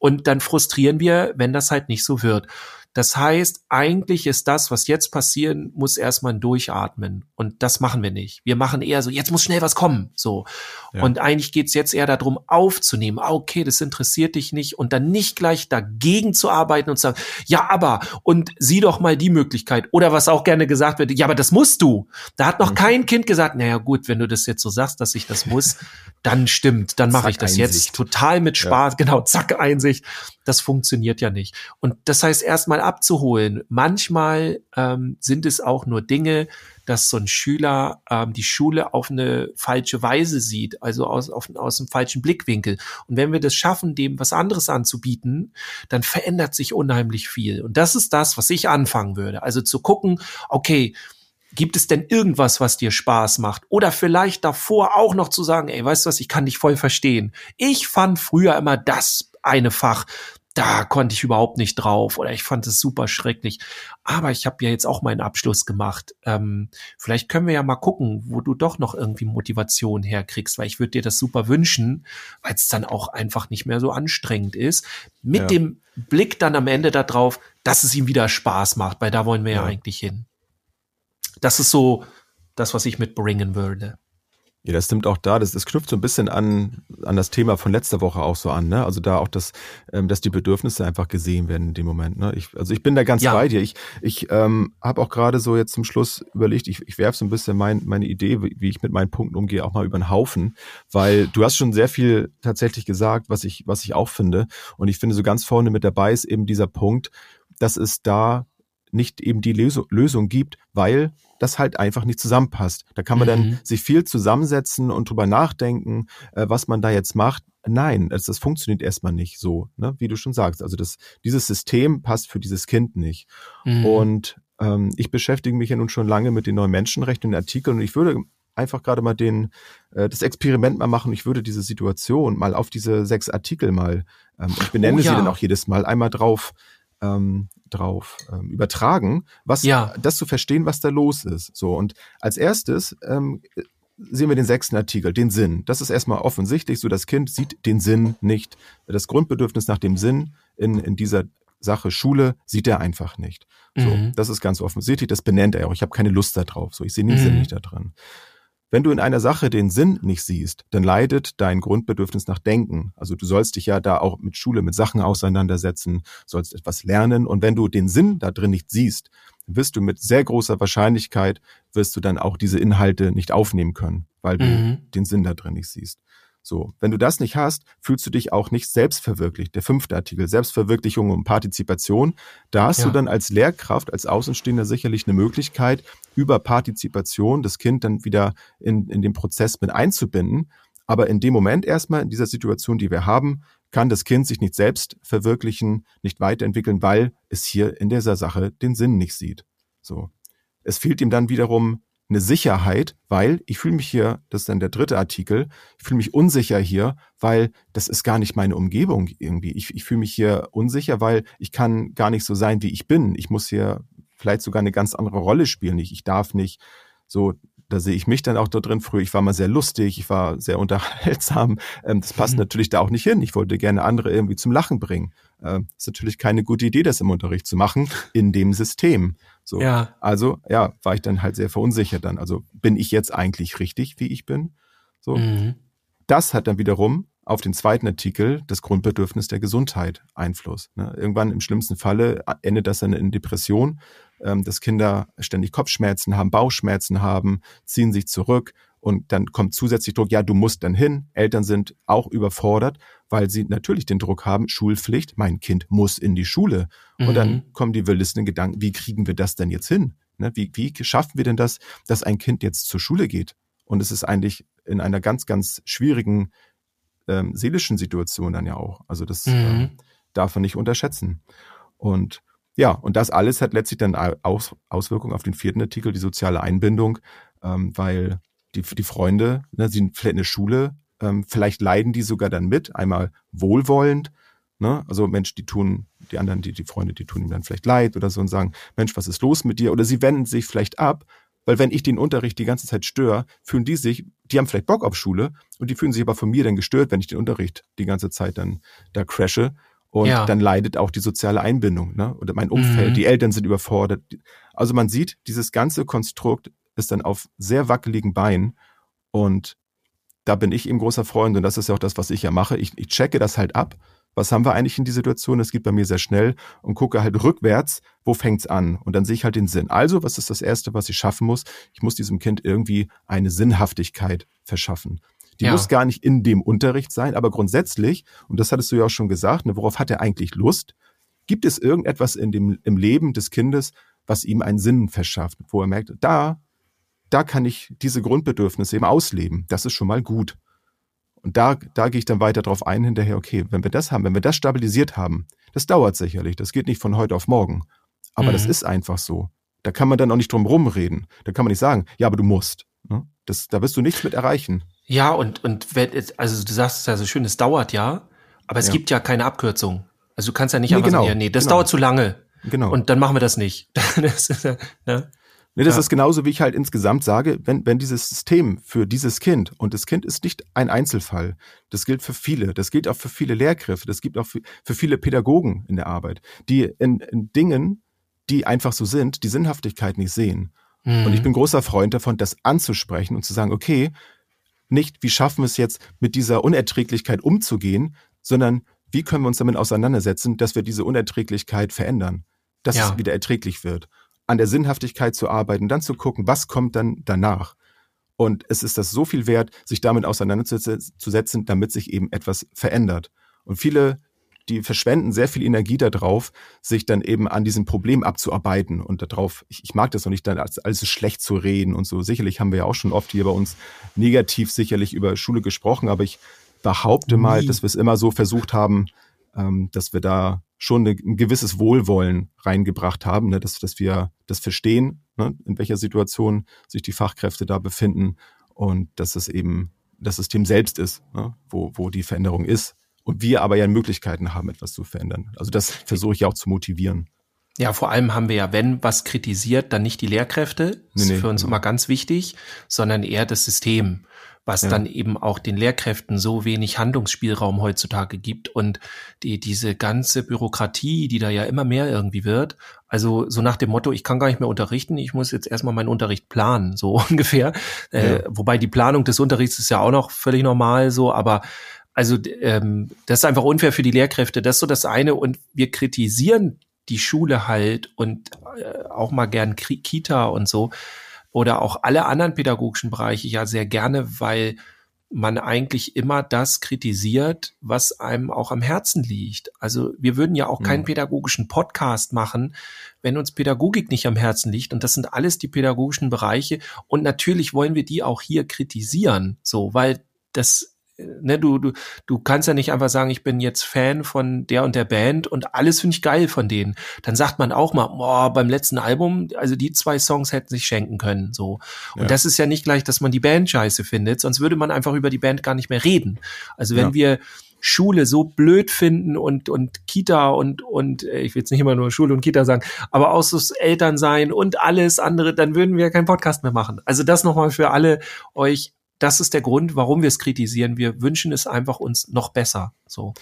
Und dann frustrieren wir, wenn das halt nicht so wird. Das heißt, eigentlich ist das, was jetzt passieren muss, erstmal ein Durchatmen. Und das machen wir nicht. Wir machen eher so, jetzt muss schnell was kommen. So. Ja. Und eigentlich geht's jetzt eher darum, aufzunehmen. Ah, okay, das interessiert dich nicht. Und dann nicht gleich dagegen zu arbeiten und zu sagen, ja, aber, und sieh doch mal die Möglichkeit. Oder was auch gerne gesagt wird, ja, aber das musst du. Da hat noch mhm. kein Kind gesagt, naja, gut, wenn du das jetzt so sagst, dass ich das muss, dann stimmt, dann mache ich das Einsicht. jetzt total mit Spaß. Ja. Genau, zack, Einsicht. Das funktioniert ja nicht. Und das heißt, erstmal abzuholen. Manchmal ähm, sind es auch nur Dinge, dass so ein Schüler ähm, die Schule auf eine falsche Weise sieht, also aus, auf, aus einem falschen Blickwinkel. Und wenn wir das schaffen, dem was anderes anzubieten, dann verändert sich unheimlich viel. Und das ist das, was ich anfangen würde. Also zu gucken, okay, Gibt es denn irgendwas, was dir Spaß macht? Oder vielleicht davor auch noch zu sagen, ey, weißt du was, ich kann dich voll verstehen. Ich fand früher immer das eine Fach, da konnte ich überhaupt nicht drauf oder ich fand es super schrecklich. Aber ich habe ja jetzt auch meinen Abschluss gemacht. Ähm, vielleicht können wir ja mal gucken, wo du doch noch irgendwie Motivation herkriegst, weil ich würde dir das super wünschen, weil es dann auch einfach nicht mehr so anstrengend ist. Mit ja. dem Blick dann am Ende darauf, dass es ihm wieder Spaß macht, weil da wollen wir ja, ja eigentlich hin. Das ist so das, was ich mitbringen würde. Ja, das stimmt auch da. Das, das knüpft so ein bisschen an, an das Thema von letzter Woche auch so an. Ne? Also da auch das, ähm, dass die Bedürfnisse einfach gesehen werden in dem Moment. Ne? Ich, also ich bin da ganz ja. bei dir. Ich, ich ähm, habe auch gerade so jetzt zum Schluss überlegt, ich, ich werfe so ein bisschen mein, meine Idee, wie, wie ich mit meinen Punkten umgehe, auch mal über den Haufen. Weil du hast schon sehr viel tatsächlich gesagt, was ich, was ich auch finde. Und ich finde so ganz vorne mit dabei ist eben dieser Punkt, dass es da nicht eben die Lösung, Lösung gibt, weil das halt einfach nicht zusammenpasst. Da kann man mhm. dann sich viel zusammensetzen und drüber nachdenken, äh, was man da jetzt macht. Nein, das, das funktioniert erstmal nicht so, ne? wie du schon sagst. Also das, dieses System passt für dieses Kind nicht. Mhm. Und ähm, ich beschäftige mich ja nun schon lange mit den neuen Menschenrechten und Artikeln und ich würde einfach gerade mal den, äh, das Experiment mal machen. Ich würde diese Situation mal auf diese sechs Artikel mal, ähm, ich benenne oh, ja. sie dann auch jedes Mal, einmal drauf ähm, drauf ähm, übertragen, was ja. das zu verstehen, was da los ist. So und als erstes ähm, sehen wir den sechsten Artikel, den Sinn. Das ist erstmal offensichtlich, so das Kind sieht den Sinn nicht. Das Grundbedürfnis nach dem Sinn in, in dieser Sache Schule sieht er einfach nicht. So, mhm. das ist ganz offensichtlich, das benennt er auch. Ich habe keine Lust darauf. So, ich sehe den mhm. Sinn nicht da drin. Wenn du in einer Sache den Sinn nicht siehst, dann leidet dein Grundbedürfnis nach Denken. Also du sollst dich ja da auch mit Schule, mit Sachen auseinandersetzen, sollst etwas lernen. Und wenn du den Sinn da drin nicht siehst, wirst du mit sehr großer Wahrscheinlichkeit, wirst du dann auch diese Inhalte nicht aufnehmen können, weil du mhm. den Sinn da drin nicht siehst. So, wenn du das nicht hast, fühlst du dich auch nicht selbstverwirklicht. Der fünfte Artikel, Selbstverwirklichung und Partizipation. Da hast ja. du dann als Lehrkraft, als Außenstehender sicherlich eine Möglichkeit, über Partizipation das Kind dann wieder in, in den Prozess mit einzubinden. Aber in dem Moment erstmal, in dieser Situation, die wir haben, kann das Kind sich nicht selbst verwirklichen, nicht weiterentwickeln, weil es hier in dieser Sache den Sinn nicht sieht. So. Es fehlt ihm dann wiederum eine Sicherheit, weil ich fühle mich hier, das ist dann der dritte Artikel, ich fühle mich unsicher hier, weil das ist gar nicht meine Umgebung irgendwie. Ich, ich fühle mich hier unsicher, weil ich kann gar nicht so sein, wie ich bin. Ich muss hier vielleicht sogar eine ganz andere Rolle spielen. Ich, ich darf nicht so da sehe ich mich dann auch da drin früher. Ich war mal sehr lustig, ich war sehr unterhaltsam. Ähm, das passt mhm. natürlich da auch nicht hin. Ich wollte gerne andere irgendwie zum Lachen bringen. Ähm, ist natürlich keine gute Idee, das im Unterricht zu machen, in dem System. So. Ja. Also, ja, war ich dann halt sehr verunsichert dann. Also, bin ich jetzt eigentlich richtig, wie ich bin? So. Mhm. Das hat dann wiederum auf den zweiten Artikel das Grundbedürfnis der Gesundheit Einfluss. Ne? Irgendwann im schlimmsten Falle endet das dann in Depression, ähm, dass Kinder ständig Kopfschmerzen haben, Bauchschmerzen haben, ziehen sich zurück und dann kommt zusätzlich Druck, ja, du musst dann hin. Eltern sind auch überfordert, weil sie natürlich den Druck haben, Schulpflicht, mein Kind muss in die Schule. Mhm. Und dann mhm. kommen die wildesten Gedanken, wie kriegen wir das denn jetzt hin? Ne, wie, wie schaffen wir denn das, dass ein Kind jetzt zur Schule geht? Und es ist eigentlich in einer ganz, ganz schwierigen ähm, seelischen Situation dann ja auch. Also das mhm. ähm, darf man nicht unterschätzen. Und ja, und das alles hat letztlich dann Aus, Auswirkungen auf den vierten Artikel, die soziale Einbindung, ähm, weil die, die Freunde, ne, sie sind vielleicht in der Schule, ähm, vielleicht leiden die sogar dann mit, einmal wohlwollend, ne? also Mensch, die tun, die anderen, die, die Freunde, die tun ihm dann vielleicht leid oder so und sagen, Mensch, was ist los mit dir? Oder sie wenden sich vielleicht ab, weil wenn ich den Unterricht die ganze Zeit störe, fühlen die sich, die haben vielleicht Bock auf Schule und die fühlen sich aber von mir dann gestört, wenn ich den Unterricht die ganze Zeit dann da crashe. Und ja. dann leidet auch die soziale Einbindung, ne? Oder mein Umfeld, mhm. die Eltern sind überfordert. Also man sieht, dieses ganze Konstrukt ist dann auf sehr wackeligen Beinen und da bin ich eben großer Freund und das ist ja auch das, was ich ja mache. Ich, ich checke das halt ab. Was haben wir eigentlich in die Situation? Das geht bei mir sehr schnell und gucke halt rückwärts, wo fängt's an? Und dann sehe ich halt den Sinn. Also, was ist das Erste, was ich schaffen muss? Ich muss diesem Kind irgendwie eine Sinnhaftigkeit verschaffen. Die ja. muss gar nicht in dem Unterricht sein, aber grundsätzlich, und das hattest du ja auch schon gesagt, ne, worauf hat er eigentlich Lust? Gibt es irgendetwas in dem, im Leben des Kindes, was ihm einen Sinn verschafft, wo er merkt, da da kann ich diese Grundbedürfnisse eben ausleben. Das ist schon mal gut. Und da, da gehe ich dann weiter drauf ein, hinterher, okay, wenn wir das haben, wenn wir das stabilisiert haben, das dauert sicherlich, das geht nicht von heute auf morgen. Aber mhm. das ist einfach so. Da kann man dann auch nicht drum rumreden. Da kann man nicht sagen, ja, aber du musst. Ne? Das, da wirst du nichts mit erreichen. Ja, und, und also du sagst es ja so schön, es dauert ja, aber es ja. gibt ja keine Abkürzung. Also du kannst ja nicht nee, einfach genau, sagen, ja, nee, das genau. dauert zu lange. Genau. Und dann machen wir das nicht. das ist, ne? Das ja. ist genauso, wie ich halt insgesamt sage, wenn, wenn dieses System für dieses Kind, und das Kind ist nicht ein Einzelfall, das gilt für viele, das gilt auch für viele Lehrkräfte, das gilt auch für, für viele Pädagogen in der Arbeit, die in, in Dingen, die einfach so sind, die Sinnhaftigkeit nicht sehen. Mhm. Und ich bin großer Freund davon, das anzusprechen und zu sagen, okay, nicht, wie schaffen wir es jetzt, mit dieser Unerträglichkeit umzugehen, sondern wie können wir uns damit auseinandersetzen, dass wir diese Unerträglichkeit verändern, dass ja. es wieder erträglich wird an der Sinnhaftigkeit zu arbeiten, dann zu gucken, was kommt dann danach. Und es ist das so viel wert, sich damit auseinanderzusetzen, damit sich eben etwas verändert. Und viele, die verschwenden sehr viel Energie darauf, sich dann eben an diesem Problem abzuarbeiten und darauf, ich, ich mag das noch nicht, dann als alles schlecht zu reden und so. Sicherlich haben wir ja auch schon oft hier bei uns negativ sicherlich über Schule gesprochen, aber ich behaupte mal, dass wir es immer so versucht haben, ähm, dass wir da schon ein gewisses Wohlwollen reingebracht haben, ne, dass, dass wir das verstehen, ne, in welcher Situation sich die Fachkräfte da befinden und dass es eben das System selbst ist, ne, wo, wo die Veränderung ist. Und wir aber ja Möglichkeiten haben, etwas zu verändern. Also das versuche ich auch zu motivieren. Ja, vor allem haben wir ja, wenn was kritisiert, dann nicht die Lehrkräfte, das nee, ist für uns genau. immer ganz wichtig, sondern eher das System was ja. dann eben auch den Lehrkräften so wenig Handlungsspielraum heutzutage gibt und die, diese ganze Bürokratie, die da ja immer mehr irgendwie wird. Also so nach dem Motto, ich kann gar nicht mehr unterrichten, ich muss jetzt erstmal meinen Unterricht planen, so ungefähr. Äh, ja. Äh, wobei die Planung des Unterrichts ist ja auch noch völlig normal so, aber also ähm, das ist einfach unfair für die Lehrkräfte. Das ist so das eine. Und wir kritisieren die Schule halt und äh, auch mal gern Kita und so oder auch alle anderen pädagogischen Bereiche ja sehr gerne, weil man eigentlich immer das kritisiert, was einem auch am Herzen liegt. Also wir würden ja auch keinen mhm. pädagogischen Podcast machen, wenn uns Pädagogik nicht am Herzen liegt. Und das sind alles die pädagogischen Bereiche. Und natürlich wollen wir die auch hier kritisieren, so, weil das ne, du, du, du kannst ja nicht einfach sagen, ich bin jetzt Fan von der und der Band und alles finde ich geil von denen. Dann sagt man auch mal, boah, beim letzten Album, also die zwei Songs hätten sich schenken können, so. Und Ja. das ist ja nicht gleich, dass man die Band scheiße findet, sonst würde man einfach über die Band gar nicht mehr reden. Also wenn Ja. wir Schule so blöd finden und und Kita und und äh, ich will jetzt nicht immer nur Schule und Kita sagen, aber auch so das Elternsein und alles andere, dann würden wir keinen Podcast mehr machen. Also das nochmal für alle euch. Das ist der Grund, warum wir es kritisieren. Wir wünschen es einfach uns noch besser. So.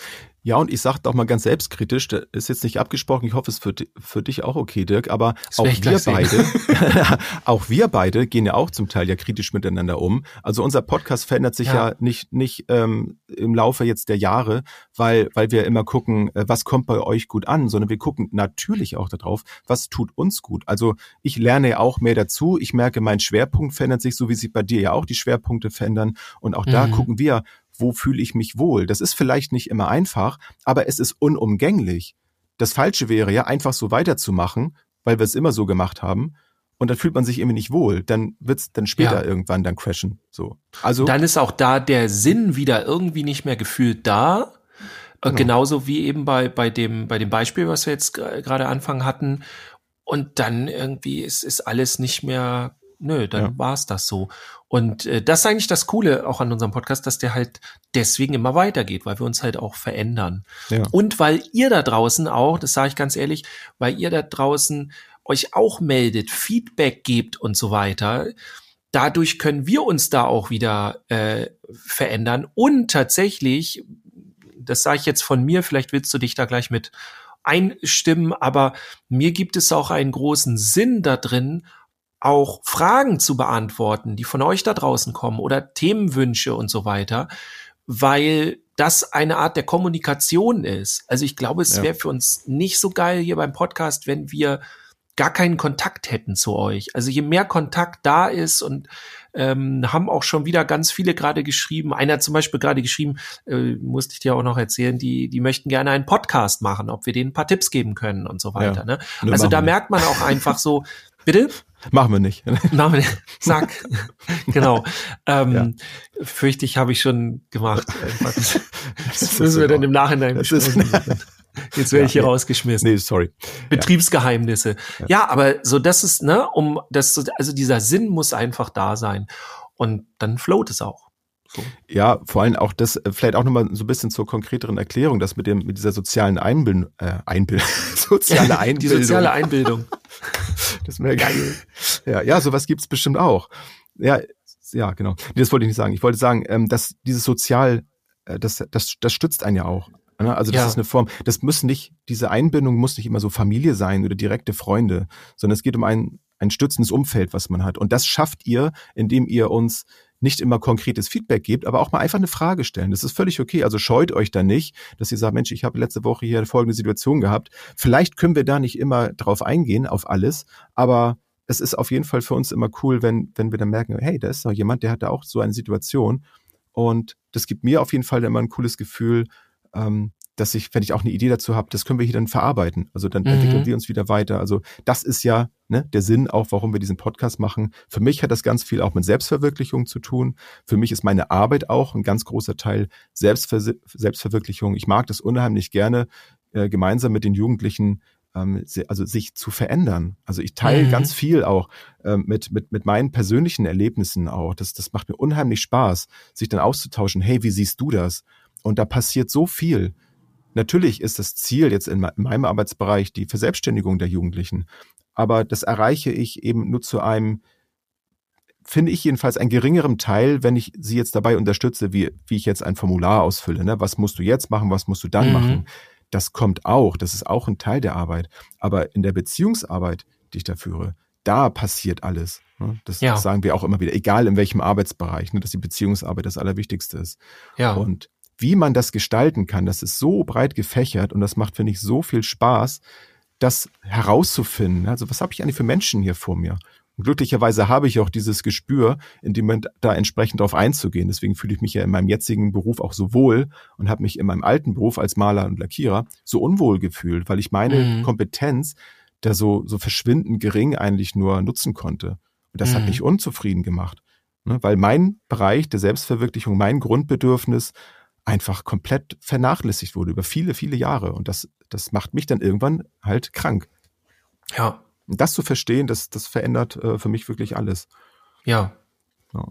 Ja, und ich sage auch mal ganz selbstkritisch, das ist jetzt nicht abgesprochen, ich hoffe, es ist für, für dich auch okay, Dirk, aber Das auch wir beide, auch wir beide gehen ja auch zum Teil ja kritisch miteinander um. Also unser Podcast verändert sich ja, Ja. nicht, nicht ähm, im Laufe jetzt der Jahre, weil, weil wir immer gucken, äh, was kommt bei euch gut an, sondern wir gucken natürlich auch darauf, was tut uns gut. Also ich lerne ja auch mehr dazu, ich merke, mein Schwerpunkt verändert sich, so wie sich bei dir ja auch die Schwerpunkte verändern. Und auch da Mhm. gucken wir, wo fühle ich mich wohl? Das ist vielleicht nicht immer einfach, aber es ist unumgänglich. Das Falsche wäre ja, einfach so weiterzumachen, weil wir es immer so gemacht haben. Und dann fühlt man sich irgendwie nicht wohl. Dann wird's dann später Ja. irgendwann dann crashen. So. Also Dann ist auch da der Sinn wieder irgendwie nicht mehr gefühlt da. Äh, Genau. Genauso wie eben bei, bei dem, bei dem Beispiel, was wir jetzt gerade Anfang hatten. Und dann irgendwie ist, ist alles nicht mehr, nö, dann Ja. war's das so. Und äh, das ist eigentlich das Coole auch an unserem Podcast, dass der halt deswegen immer weitergeht, weil wir uns halt auch verändern. ja. Und weil ihr da draußen auch, das sage ich ganz ehrlich, weil ihr da draußen euch auch meldet, Feedback gebt und so weiter, dadurch können wir uns da auch wieder äh, verändern. Und tatsächlich, das sage ich jetzt von mir, vielleicht willst du dich da gleich mit einstimmen, aber mir gibt es auch einen großen Sinn da drin, auch Fragen zu beantworten, die von euch da draußen kommen oder Themenwünsche und so weiter, weil das eine Art der Kommunikation ist. Also ich glaube, es Ja. wäre für uns nicht so geil hier beim Podcast, wenn wir gar keinen Kontakt hätten zu euch. Also je mehr Kontakt da ist und ähm, haben auch schon wieder ganz viele gerade geschrieben. Einer hat zum Beispiel gerade geschrieben, äh, musste ich dir auch noch erzählen, die, die möchten gerne einen Podcast machen, ob wir denen ein paar Tipps geben können und so weiter. Ja. Ne? Also da wir. merkt man auch einfach so, bitte? Machen wir nicht. Machen wir, zack, genau. Ähm, Ja. Fürchte ich, habe ich schon gemacht. Das, das müssen wir dann im Nachhinein besprechen. Jetzt werde Ja, ich hier nee. rausgeschmissen. nee, sorry. Betriebsgeheimnisse. Ja. aber so das ist, ne, um das, so- also dieser Sinn muss einfach da sein. Und dann float es auch. So. Ja, vor allem auch das, äh, vielleicht auch nochmal so ein bisschen zur konkreteren Erklärung, das mit dem, mit dieser sozialen Einbildung, äh, Einbildung, soziale Einbildung. Die soziale Einbildung. Das mir geil. Ja, ja, sowas gibt's bestimmt auch. Ja, ja, genau. Nee, das wollte ich nicht sagen. Ich wollte sagen, ähm, dass dieses Sozial, äh, das, das, das stützt einen ja auch. Ne? Also das Ja. ist eine Form, das müssen nicht, diese Einbindung muss nicht immer so Familie sein oder direkte Freunde, sondern es geht um ein, ein stützendes Umfeld, was man hat. Und das schafft ihr, indem ihr uns nicht immer konkretes Feedback gebt, aber auch mal einfach eine Frage stellen. Das ist völlig okay. Also scheut euch da nicht, dass ihr sagt, Mensch, ich habe letzte Woche hier folgende Situation gehabt. Vielleicht können wir da nicht immer drauf eingehen, auf alles, aber es ist auf jeden Fall für uns immer cool, wenn, wenn wir dann merken, hey, da ist doch jemand, der hat da auch so eine Situation. Und das gibt mir auf jeden Fall immer ein cooles Gefühl, ähm, dass ich, wenn ich auch eine Idee dazu habe, das können wir hier dann verarbeiten. Also dann Mhm. entwickeln wir uns wieder weiter. Also das ist ja ne, der Sinn auch, warum wir diesen Podcast machen. Für mich hat das ganz viel auch mit Selbstverwirklichung zu tun. Für mich ist meine Arbeit auch ein ganz großer Teil Selbstver Selbstverwirklichung. Ich mag das unheimlich gerne, äh, gemeinsam mit den Jugendlichen ähm, also sich zu verändern. Also ich teile Mhm. ganz viel auch ähm, mit, mit, mit meinen persönlichen Erlebnissen auch. Das, das macht mir unheimlich Spaß, sich dann auszutauschen. Hey, wie siehst du das? Und da passiert so viel. Natürlich ist das Ziel jetzt in me- in meinem Arbeitsbereich die Verselbstständigung der Jugendlichen. Aber das erreiche ich eben nur zu einem, finde ich jedenfalls, einen geringeren Teil, wenn ich sie jetzt dabei unterstütze, wie, wie ich jetzt ein Formular ausfülle. Ne? Was musst du jetzt machen? Was musst du dann Mhm. machen? Das kommt auch. Das ist auch ein Teil der Arbeit. Aber in der Beziehungsarbeit, die ich da führe, da passiert alles. Ne? Das Ja. sagen wir auch immer wieder, egal in welchem Arbeitsbereich, ne? dass die Beziehungsarbeit das Allerwichtigste ist. Ja. Und wie man das gestalten kann, das ist so breit gefächert und das macht, finde ich, so viel Spaß, das herauszufinden. Also was habe ich eigentlich für Menschen hier vor mir? Und glücklicherweise habe ich auch dieses Gespür, in dem Moment da entsprechend darauf einzugehen. Deswegen fühle ich mich ja in meinem jetzigen Beruf auch so wohl und habe mich in meinem alten Beruf als Maler und Lackierer so unwohl gefühlt, weil ich meine Mhm. Kompetenz da so, so verschwindend gering eigentlich nur nutzen konnte. Und das hat Mhm. mich unzufrieden gemacht. Ne? Weil mein Bereich der Selbstverwirklichung, mein Grundbedürfnis einfach komplett vernachlässigt wurde über viele, viele Jahre. Und das, das macht mich dann irgendwann halt krank. Ja. Und das zu verstehen, das, das verändert äh, für mich wirklich alles. Ja. ja.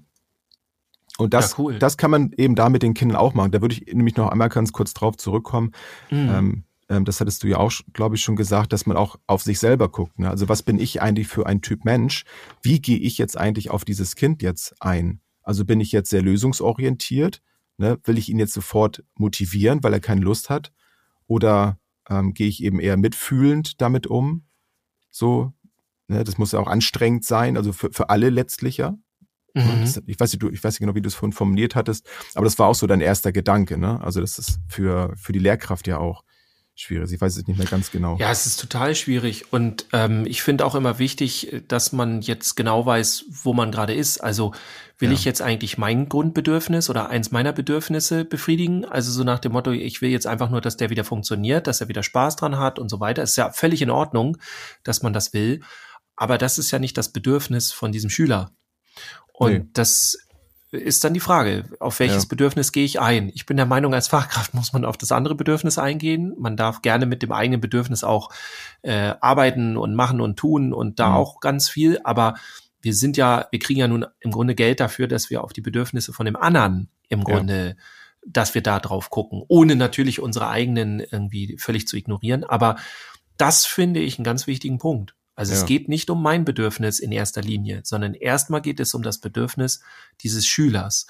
Und das, ja, cool. das kann man eben da mit den Kindern auch machen. Da würde ich nämlich noch einmal ganz kurz drauf zurückkommen. Mhm. Ähm, ähm, das hattest du ja auch, glaube ich, schon gesagt, dass man auch auf sich selber guckt. Ne? Also was bin ich eigentlich für ein Typ Mensch? Wie gehe ich jetzt eigentlich auf dieses Kind jetzt ein? Also bin ich jetzt sehr lösungsorientiert? Ne? Will ich ihn jetzt sofort motivieren, weil er keine Lust hat? Oder ähm, gehe ich eben eher mitfühlend damit um? So, ne? das muss ja auch anstrengend sein, also für, für alle letztlich ja. Mhm. Das, ich weiß nicht, du, ich weiß nicht genau, wie du es vorhin formuliert hattest, aber das war auch so dein erster Gedanke, ne? Also das ist für, für die Lehrkraft ja auch schwierig. Ich weiß es nicht mehr ganz genau. Ja, es ist total schwierig. Und ähm, ich finde auch immer wichtig, dass man jetzt genau weiß, wo man gerade ist. Also will ja. ich jetzt eigentlich mein Grundbedürfnis oder eins meiner Bedürfnisse befriedigen? Also so nach dem Motto, ich will jetzt einfach nur, dass der wieder funktioniert, dass er wieder Spaß dran hat und so weiter. Ist ja völlig in Ordnung, dass man das will. Aber das ist ja nicht das Bedürfnis von diesem Schüler. Und nee. das ist dann die Frage, auf welches ja. Bedürfnis gehe ich ein? Ich bin der Meinung, als Fachkraft muss man auf das andere Bedürfnis eingehen. Man darf gerne mit dem eigenen Bedürfnis auch äh, arbeiten und machen und tun und da mhm. auch ganz viel. Aber wir sind ja, wir kriegen ja nun im Grunde Geld dafür, dass wir auf die Bedürfnisse von dem anderen im Grunde, ja. dass wir da drauf gucken, ohne natürlich unsere eigenen irgendwie völlig zu ignorieren. Aber das finde ich einen ganz wichtigen Punkt. Also ja. es geht nicht um mein Bedürfnis in erster Linie, sondern erstmal geht es um das Bedürfnis dieses Schülers.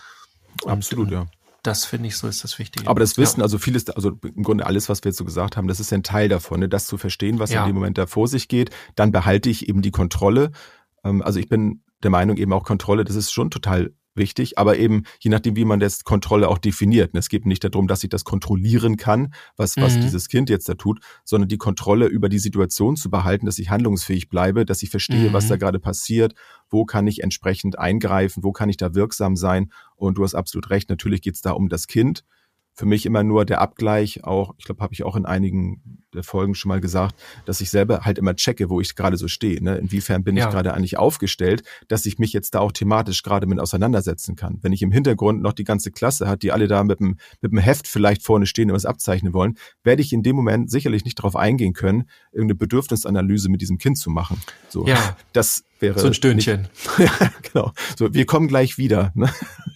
Und, Absolut, ja. Das finde ich so ist das Wichtige. Aber das Wissen, ja. also vieles, also im Grunde alles, was wir jetzt so gesagt haben, das ist ein Teil davon, ne? das zu verstehen, was ja. in dem Moment da vor sich geht. Dann behalte ich eben die Kontrolle. Ähm, also ich bin der Meinung eben auch Kontrolle, das ist schon total wichtig, aber eben je nachdem, wie man das Kontrolle auch definiert. Es geht nicht darum, dass ich das kontrollieren kann, was, was mhm. dieses Kind jetzt da tut, sondern die Kontrolle über die Situation zu behalten, dass ich handlungsfähig bleibe, dass ich verstehe, mhm. was da mhm. gerade passiert, wo kann ich entsprechend eingreifen, wo kann ich da wirksam sein. Und du hast absolut recht, natürlich geht es da um das Kind für mich immer nur der Abgleich, auch, ich glaube, habe ich auch in einigen der Folgen schon mal gesagt, dass ich selber halt immer checke, wo ich gerade so stehe. Ne? Inwiefern bin ja. ich gerade eigentlich aufgestellt, dass ich mich jetzt da auch thematisch gerade mit auseinandersetzen kann. Wenn ich im Hintergrund noch die ganze Klasse hat, die alle da mit dem, mit dem Heft vielleicht vorne stehen und was abzeichnen wollen, werde ich in dem Moment sicherlich nicht darauf eingehen können, irgendeine Bedürfnisanalyse mit diesem Kind zu machen. So, ja. Das wäre. So ein Stöhnchen. Nicht, ja, genau. So, wir kommen gleich wieder. Ne?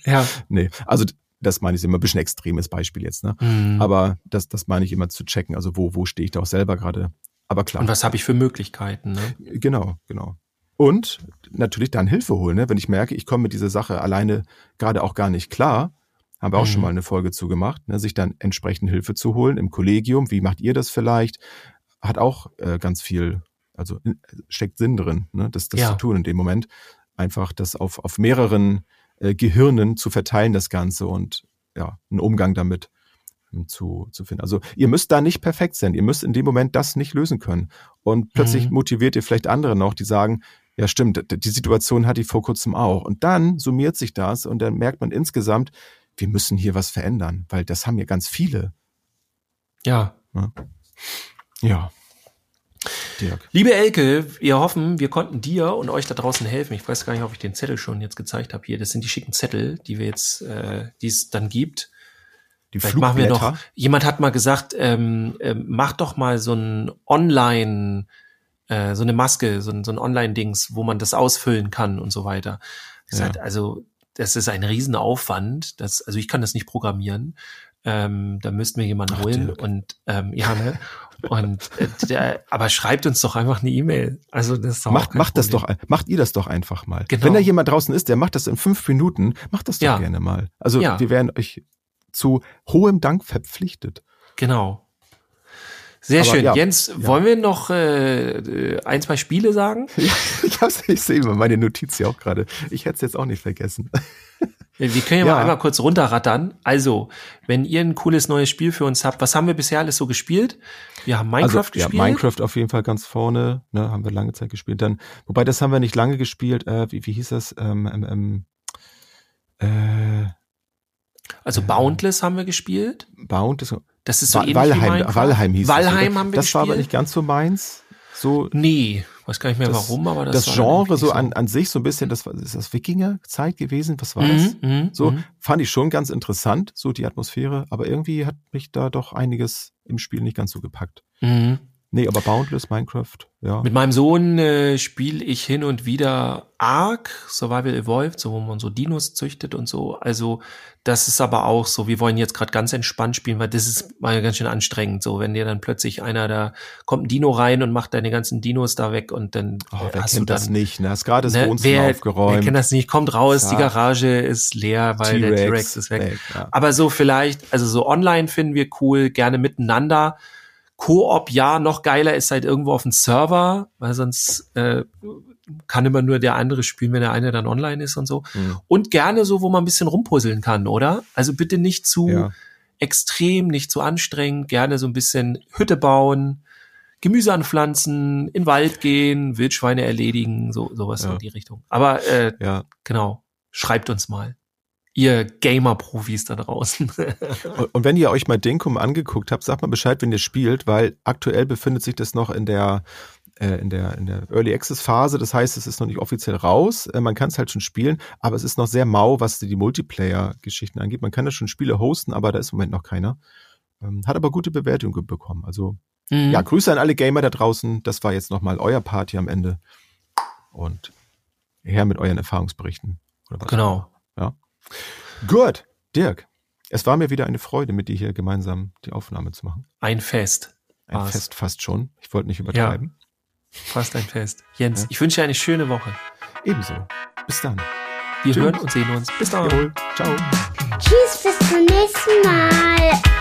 Ja. Nee. Also das meine ich immer ein bisschen extremes Beispiel jetzt, ne? Mhm. Aber das, das meine ich immer zu checken. Also wo, wo stehe ich da auch selber gerade? Aber klar. Und was habe ich für Möglichkeiten, ne? Genau, genau. Und natürlich dann Hilfe holen, ne? Wenn ich merke, ich komme mit dieser Sache alleine gerade auch gar nicht klar, haben wir auch mhm. schon mal eine Folge zu gemacht, ne? sich dann entsprechend Hilfe zu holen im Kollegium. Wie macht ihr das vielleicht? Hat auch äh, ganz viel, also steckt Sinn drin, ne? das, das ja. zu tun in dem Moment. Einfach das auf, auf mehreren äh, Gehirnen zu verteilen, das Ganze und ja, einen Umgang damit ähm, zu, zu finden. Also ihr müsst da nicht perfekt sein. Ihr müsst in dem Moment das nicht lösen können. Und plötzlich mhm. motiviert ihr vielleicht andere noch, die sagen, ja stimmt, die Situation hatte ich vor kurzem auch. Und dann summiert sich das und dann merkt man insgesamt, wir müssen hier was verändern, weil das haben ja ganz viele. Ja. Ja. ja. Dirk. Liebe Elke, wir hoffen, wir konnten dir und euch da draußen helfen. Ich weiß gar nicht, ob ich den Zettel schon jetzt gezeigt habe hier. Das sind die schicken Zettel, die wir jetzt, äh, die es dann gibt. Die Vielleicht machen wir noch. Jemand hat mal gesagt, ähm, äh, mach doch mal so ein Online, äh, so eine Maske, so ein, so ein Online-Dings, wo man das ausfüllen kann und so weiter. Gesagt, ja. Also das ist ein Riesenaufwand. Das, also ich kann das nicht programmieren. Ähm, da müssten wir jemanden Ach, holen Dirk. und ähm, ja, ne? Und äh, der, aber schreibt uns doch einfach eine E-Mail. Also das ist macht, macht das doch, macht ihr das doch einfach mal. Genau. Wenn da jemand draußen ist, der macht das in fünf Minuten, macht das doch ja. gerne mal. Also ja. wir werden euch zu hohem Dank verpflichtet. Genau. Sehr Aber schön. Ja, Jens, ja. wollen wir noch äh, ein, zwei Spiele sagen? Ja, ich, hab's, ich sehe immer meine Notiz hier auch gerade. Ich hätte es jetzt auch nicht vergessen. Wir können ja, ja, mal einmal kurz runterrattern. Also, wenn ihr ein cooles neues Spiel für uns habt, was haben wir bisher alles so gespielt? Wir haben Minecraft also, gespielt. Ja, Minecraft auf jeden Fall ganz vorne, ne, haben wir lange Zeit gespielt. Dann, wobei das haben wir nicht lange gespielt. Äh, wie, wie hieß das? Ähm, ähm, ähm, äh, also Boundless haben wir gespielt. Boundless. Das ist so Wa ähnlich Valheim, wie Valheim hieß Valheim das, haben wir Das gespielt. war aber nicht ganz so meins. So. Nee, Weiß gar nicht mehr Das- warum, aber das, Das, Genre so an, an sich so ein bisschen, das war, ist das Wikinger-Zeit gewesen? Was war Mhm, das? mhm, So, mhm. fand ich schon ganz interessant, so die Atmosphäre, aber irgendwie hat mich da doch einiges im Spiel nicht ganz so gepackt. Nee, aber Boundless, Minecraft, ja. Mit meinem Sohn äh, spiele ich hin und wieder Ark, Survival Evolved, so wo man so Dinos züchtet und so. Also das ist aber auch so, wir wollen jetzt gerade ganz entspannt spielen, weil das ist mal ganz schön anstrengend. So, wenn dir dann plötzlich einer da kommt ein Dino rein und macht deine ganzen Dinos da weg und dann Oh, äh, wer hast du kennt dann das nicht, ne? Hast gerade das ne, Wohnzimmer wer, aufgeräumt. wer kennt das nicht? Kommt raus, die Zack. Garage ist leer, weil der T-Rex ist weg. ja. Aber so vielleicht, also so online finden wir cool, gerne miteinander. Koop, ja, noch geiler ist halt irgendwo auf dem Server, weil sonst äh, kann immer nur der andere spielen, wenn der eine dann online ist und so. Mhm. Und gerne so, wo man ein bisschen rumpuzzeln kann, oder? Also bitte nicht zu Ja. extrem, nicht zu anstrengend, gerne so ein bisschen Hütte bauen, Gemüse anpflanzen, in den Wald gehen, Wildschweine erledigen, so sowas Ja. in die Richtung. Aber äh, ja. genau, schreibt uns mal. Ihr Gamer-Profis da draußen. Und, wenn ihr euch mal Dinkum angeguckt habt, sagt mal Bescheid, wenn ihr spielt, weil aktuell befindet sich das noch in der äh, in der in der Early Access Phase. Das heißt, es ist noch nicht offiziell raus. Äh, man kann es halt schon spielen, aber es ist noch sehr mau, was die Multiplayer-Geschichten angeht. Man kann ja schon Spiele hosten, aber da ist im Moment noch keiner. Ähm, hat aber gute Bewertungen ge- bekommen. Also Mhm. ja, Grüße an alle Gamer da draußen. Das war jetzt nochmal euer Party am Ende. Und her mit euren Erfahrungsberichten. Genau. Gut, Dirk. Es war mir wieder eine Freude, mit dir hier gemeinsam die Aufnahme zu machen. Ein Fest. Ein War's. Fest fast schon. Ich wollte nicht übertreiben. Fast ein Fest. Jens, Ja. ich wünsche dir eine schöne Woche. Ebenso. Bis dann. Wir Tschüss. hören und sehen uns. Bis dann. Jawohl. Ciao. Tschüss, bis zum nächsten Mal.